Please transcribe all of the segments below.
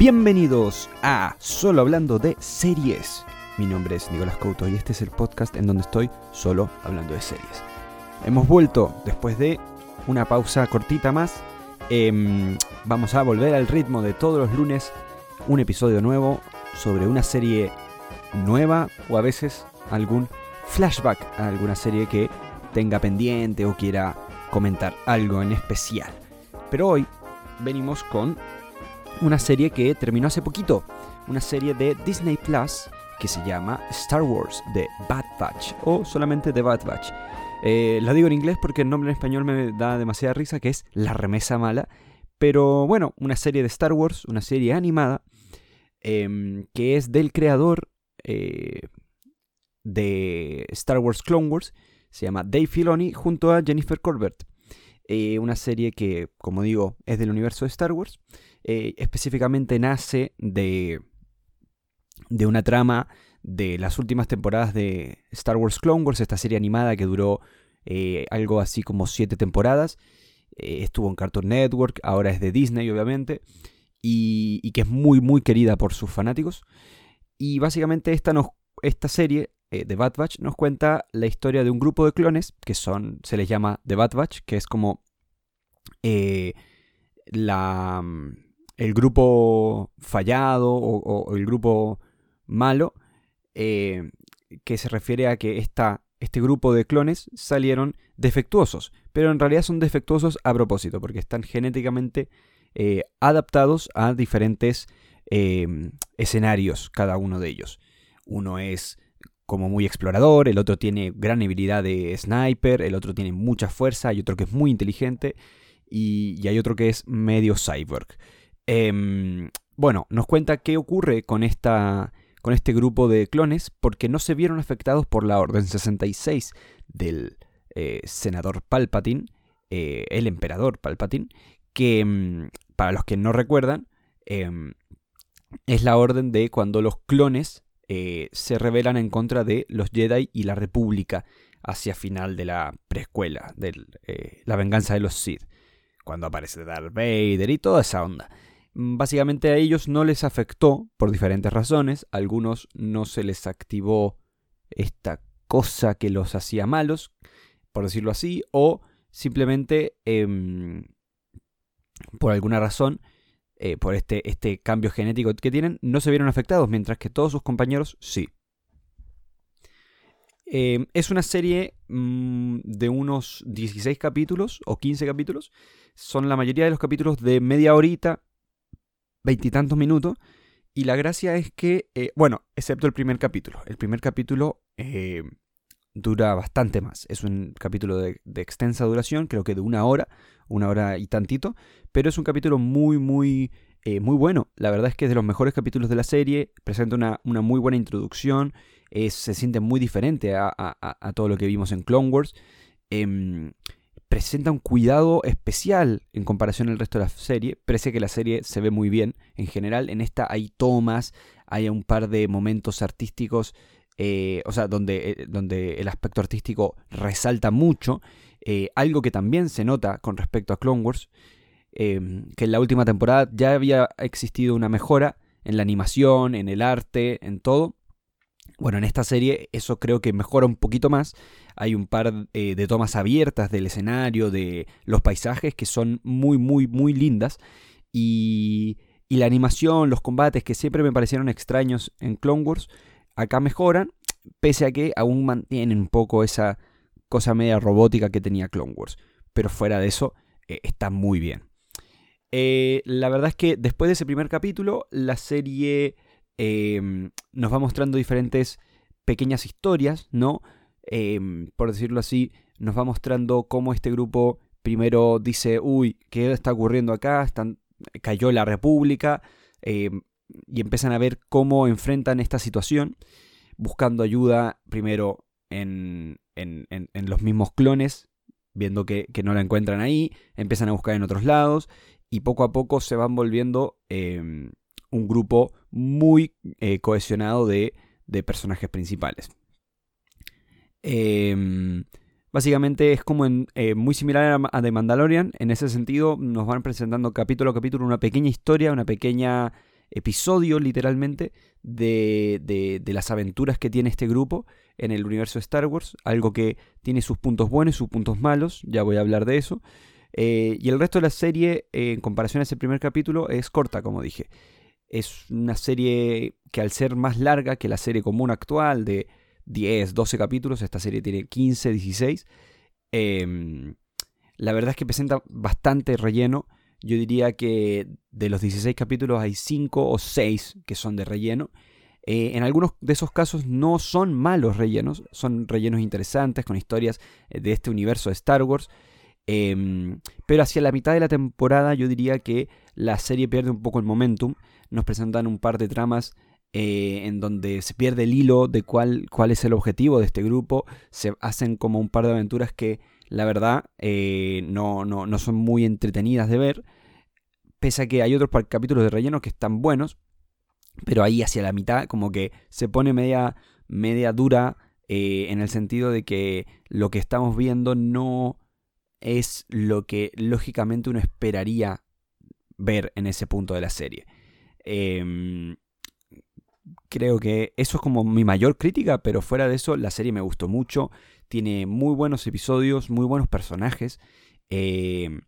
Bienvenidos a Solo Hablando de Series. Mi nombre es Nicolás Couto y este es el podcast en donde estoy solo hablando de series. Hemos vuelto después de una pausa cortita más. Em, vamos a volver al ritmo de todos los lunes, un episodio nuevo sobre una serie nueva o a veces algún flashback a alguna serie que tenga pendiente o quiera comentar algo en especial. Pero hoy venimos con una serie que terminó hace poquito, una serie de Disney Plus que se llama Star Wars The Bad Batch o solamente The Bad Batch. Eh, lo digo en inglés porque el nombre en español me da demasiada risa, que es La Remesa Mala. Pero bueno, una serie de Star Wars, una serie animada, em, que es del creador eh, de Star Wars Clone Wars, se llama Dave Filoni, junto a Jennifer Corbett. Eh, una serie que, como digo, es del universo de Star Wars. Eh, específicamente nace de, de una trama de las últimas temporadas de Star Wars Clone Wars, esta serie animada que duró eh, algo así como siete temporadas. estuvo en Cartoon Network, ahora es de Disney, obviamente, y, que es muy, muy querida por sus fanáticos. Y básicamente esta, esta serie de The Bad Batch nos cuenta la historia de un grupo de clones que son, se les llama The Bad Batch, que es como la, el grupo fallado o, el grupo malo, eh, que se refiere a que este grupo de clones salieron defectuosos, pero en realidad son defectuosos a propósito, porque están genéticamente eh, adaptados a diferentes escenarios, cada uno de ellos. Uno es como muy explorador, el otro tiene gran habilidad de sniper, el otro tiene mucha fuerza, hay otro que es muy inteligente y, hay otro que es medio cyborg. Em, bueno, nos cuenta qué ocurre con, esta, con este grupo de clones porque no se vieron afectados por la Orden 66 del eh, senador Palpatine, eh, el emperador Palpatine, que em, para los que no recuerdan, em, es la orden de cuando los clones eh, se rebelan en contra de los Jedi y la República hacia final de la preescuela, de la venganza de los Sith, cuando aparece Darth Vader y toda esa onda. Mm, básicamente a ellos no les afectó por diferentes razones. A algunos no se les activó esta cosa que los hacía malos, por decirlo así, o simplemente em, por alguna razón, eh, por este, este cambio genético que tienen, no se vieron afectados, mientras que todos sus compañeros sí. Em, es una serie mm, de unos 16 capítulos o 15 capítulos. Son la mayoría de los capítulos de media horita, veintitantos minutos. Y la gracia es que, eh, bueno, excepto el primer capítulo. El primer capítulo eh, dura bastante más. Es un capítulo de, extensa duración, creo que de una hora, una hora y tantito. Pero es un capítulo muy, muy, eh, muy bueno. La verdad es que es de los mejores capítulos de la serie. Presenta una, una muy buena introducción. se siente muy diferente a, a, todo lo que vimos en Clone Wars. Em, presenta un cuidado especial en comparación al resto de la serie. Parece que la serie se ve muy bien en general. En esta hay tomas, hay un par de momentos artísticos, eh, o sea, donde, eh, donde, el aspecto artístico resalta mucho. Eh, algo que también se nota con respecto a Clone Wars, em, que en la última temporada ya había existido una mejora en la animación, en el arte, en todo. Bueno, en esta serie eso creo que mejora un poquito más. Hay un par de tomas abiertas del escenario, de los paisajes que son muy, muy, muy lindas. Y, y la animación, los combates que siempre me parecieron extraños en Clone Wars, acá mejoran, pese a que aún mantienen un poco esa cosa media robótica que tenía Clone Wars. Pero fuera de eso, eh, está muy bien. Eh, la verdad es que después de ese primer capítulo, la serie Em, nos va mostrando diferentes pequeñas historias, ¿no? Em, por decirlo así, nos va mostrando cómo este grupo primero dice, uy, ¿qué está ocurriendo acá? Cayó la República, em, y empiezan a ver cómo enfrentan esta situación, buscando ayuda primero en, en, los mismos clones, viendo que, que, no la encuentran ahí, empiezan a buscar en otros lados, y poco a poco se van volviendo un grupo muy eh, cohesionado de, personajes principales. Em, básicamente es como eh, muy similar a The Mandalorian. En ese sentido, nos van presentando capítulo a capítulo una pequeña historia, una pequeña episodio literalmente de, de, las aventuras que tiene este grupo en el universo de Star Wars, algo que tiene sus puntos buenos y sus puntos malos, ya voy a hablar de eso. Eh, y el resto de la serie, en comparación a ese primer capítulo, es corta, como dije. Es una serie que al ser más larga que la serie común actual de 10, 12 capítulos, esta serie tiene 15, 16, em, la verdad es que presenta bastante relleno. Yo diría que de los 16 capítulos hay 5 o 6 que son de relleno. Eh, en algunos de esos casos no son malos rellenos, son rellenos interesantes con historias eh, de este universo de Star Wars. Em, pero hacia la mitad de la temporada yo diría que la serie pierde un poco el momentum. Nos presentan un par de tramas eh, en donde se pierde el hilo de cuál, cuál es el objetivo de este grupo. Se hacen como un par de aventuras que la verdad eh, no, no, son muy entretenidas de ver. Pese a que hay otros capítulos de relleno que están buenos. Pero ahí hacia la mitad como que se pone media, media dura eh, en el sentido de que lo que estamos viendo no es lo que lógicamente uno esperaría ver en ese punto de la serie. Em, creo que eso es como mi mayor crítica, pero fuera de eso, la serie me gustó mucho. Tiene muy buenos episodios, muy buenos personajes. Em,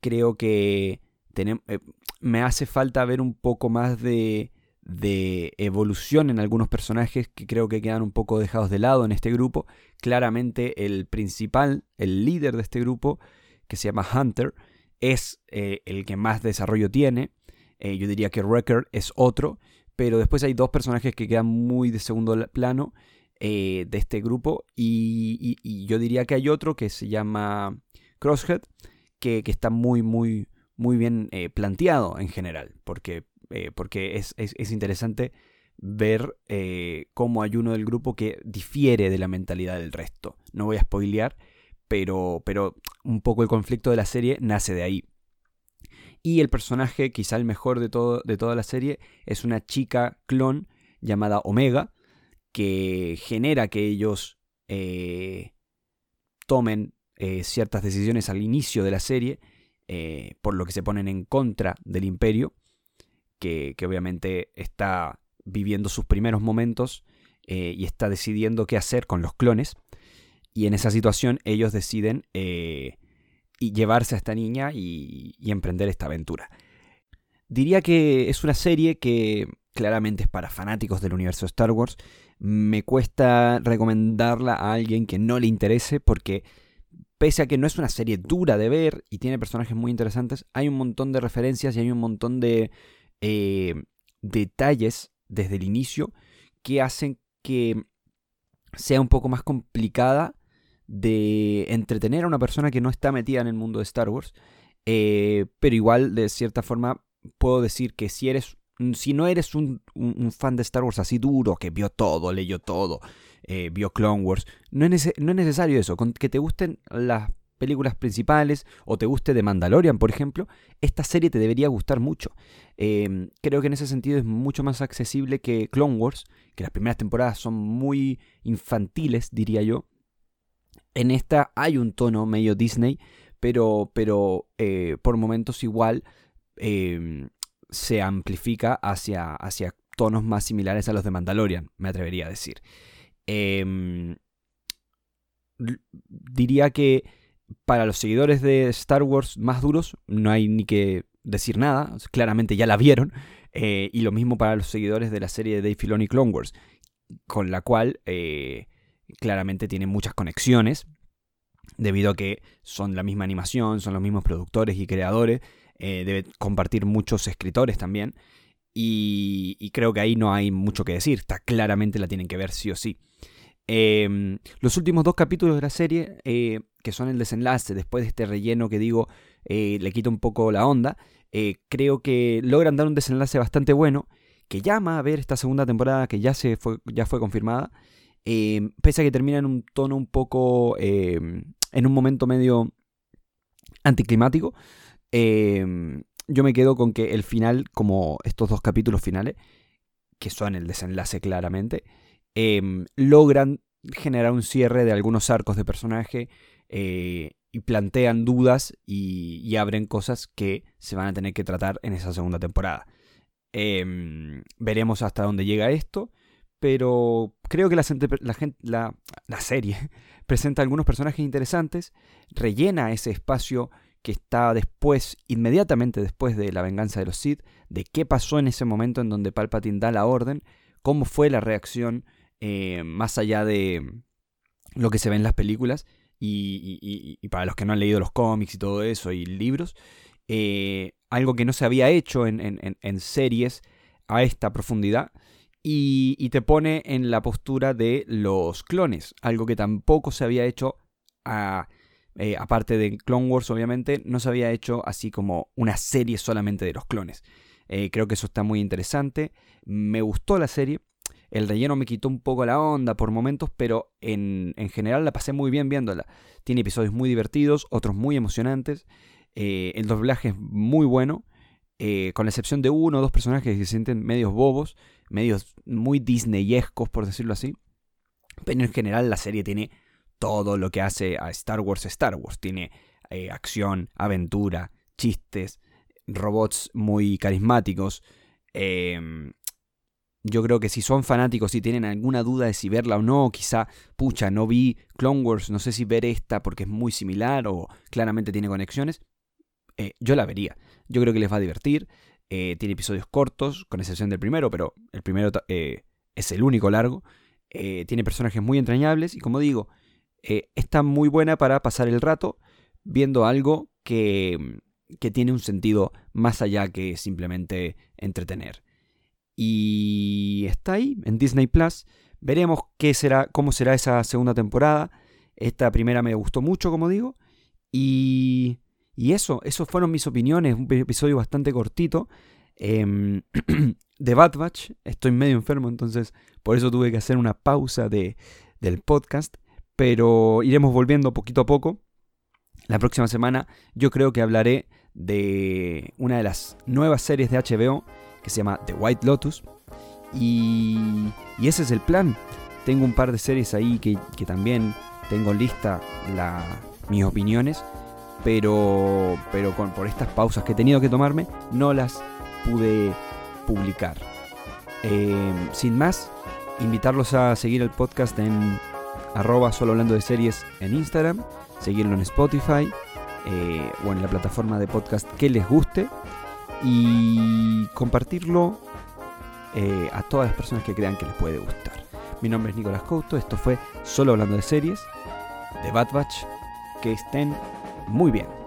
creo que eh, me hace falta ver un poco más de, de evolución en algunos personajes que creo que quedan un poco dejados de lado en este grupo. Claramente el principal, el líder de este grupo, que se llama Hunter, es eh, el que más desarrollo tiene. Eh, yo diría que Wrecker es otro, pero después hay dos personajes que quedan muy de segundo plano eh, de este grupo y, yo diría que hay otro que se llama Crosshead, que, está muy, muy, muy bien planteado en general, porque eh, porque es, interesante ver eh, cómo hay uno del grupo que difiere de la mentalidad del resto. No voy a spoilear, pero, pero un poco el conflicto de la serie nace de ahí. Y el personaje, quizá el mejor de, todo, de toda la serie, es una chica clon llamada Omega, que genera que ellos eh, tomen ciertas decisiones al inicio de la serie, por lo que se ponen en contra del imperio que, obviamente está viviendo sus primeros momentos eh, y está decidiendo qué hacer con los clones. Y en esa situación ellos deciden eh, llevarse a esta niña y, emprender esta aventura. Diría que es una serie que claramente es para fanáticos del universo Star Wars. Me cuesta recomendarla a alguien que no le interese porque pese a que no es una serie dura de ver y tiene personajes muy interesantes, hay un montón de referencias y hay un montón de eh, detalles desde el inicio que hacen que sea un poco más complicada de entretener a una persona que no está metida en el mundo de Star Wars. Eh, pero igual, de cierta forma, puedo decir que si eres. Si no eres un, fan de Star Wars así duro, que vio todo, leyó todo, eh, vio Clone Wars, no es, no es necesario eso. Que te gusten las películas principales o te guste de Mandalorian, por ejemplo, esta serie te debería gustar mucho. Em, creo que en ese sentido es mucho más accesible que Clone Wars, que las primeras temporadas son muy infantiles, diría yo. En esta hay un tono medio Disney, pero, pero eh, por momentos igual em, se amplifica hacia, hacia tonos más similares a los de Mandalorian, me atrevería a decir. Em, diría que para los seguidores de Star Wars más duros no hay ni que decir nada, claramente ya la vieron, eh, y lo mismo para los seguidores de la serie de Dave Filoni Clone Wars, con la cual eh, claramente tiene muchas conexiones, debido a que son la misma animación, son los mismos productores y creadores, eh, debe compartir muchos escritores también, y, creo que ahí no hay mucho que decir, está claramente la tienen que ver sí o sí. Em, los últimos dos capítulos de la serie, eh, que son el desenlace, después de este relleno que digo, eh, le quita un poco la onda, eh, creo que logran dar un desenlace bastante bueno, que llama a ver esta segunda temporada que ya, se ya fue confirmada, em, pese a que termina en un tono un poco, em, en un momento medio anticlimático. yo me quedo con que el final, como estos dos capítulos finales, que son el desenlace claramente, Em, logran generar un cierre de algunos arcos de personaje eh, y plantean dudas y, abren cosas que se van a tener que tratar en esa segunda temporada. Em, veremos hasta dónde llega esto. Pero creo que la, la, la serie presenta algunos personajes interesantes, rellena ese espacio que está después, inmediatamente después de la venganza de los Sith, de qué pasó en ese momento en donde Palpatine da la orden, cómo fue la reacción eh, más allá de lo que se ve en las películas y, para los que no han leído los cómics y todo eso y libros, eh, algo que no se había hecho en, series a esta profundidad y, te pone en la postura de los clones, algo que tampoco se había hecho a eh, aparte de Clone Wars, obviamente, no se había hecho así como una serie solamente de los clones. Eh, creo que eso está muy interesante. Me gustó la serie. El relleno me quitó un poco la onda por momentos, pero en, general la pasé muy bien viéndola. Tiene episodios muy divertidos, otros muy emocionantes. Eh, el doblaje es muy bueno, con la excepción de uno o dos personajes que se sienten medios bobos, medios muy disneyescos, por decirlo así. Pero en general la serie tiene todo lo que hace a Star Wars Star Wars. Tiene eh, acción, aventura, chistes, robots muy carismáticos. Em, yo creo que si son fanáticos y tienen alguna duda de si verla o no, quizá, pucha, no vi Clone Wars, no sé si ver esta porque es muy similar o claramente tiene conexiones, eh, yo la vería. Yo creo que les va a divertir. Eh, tiene episodios cortos, con excepción del primero, pero el primero es el único largo. tiene personajes muy entrañables y como digo, eh, está muy buena para pasar el rato viendo algo que, que tiene un sentido más allá que simplemente entretener. Y está ahí en Disney Plus. Veremos qué será, cómo será esa segunda temporada. Esta primera me gustó mucho, como digo. Y, y eso, esos fueron mis opiniones. Un episodio bastante cortito. Eh, de Bad Batch. Estoy medio enfermo, entonces por eso tuve que hacer una pausa de, del podcast pero iremos volviendo poquito a poco. La próxima semana yo creo que hablaré de una de las nuevas series de HBO que se llama The White Lotus. Y, ese es el plan. Tengo un par de series ahí que, también tengo lista la, mis opiniones, pero, pero con, por estas pausas que he tenido que tomarme no las pude publicar. Eh, sin más, invitarlos a seguir el podcast en arroba solo hablando de series en Instagram, seguirlo en Spotify eh, o en la plataforma de podcast que les guste y compartirlo eh, a todas las personas que crean que les puede gustar. Mi nombre es Nicolás Couto, esto fue Solo hablando de series de Bad Batch. Que estén muy bien.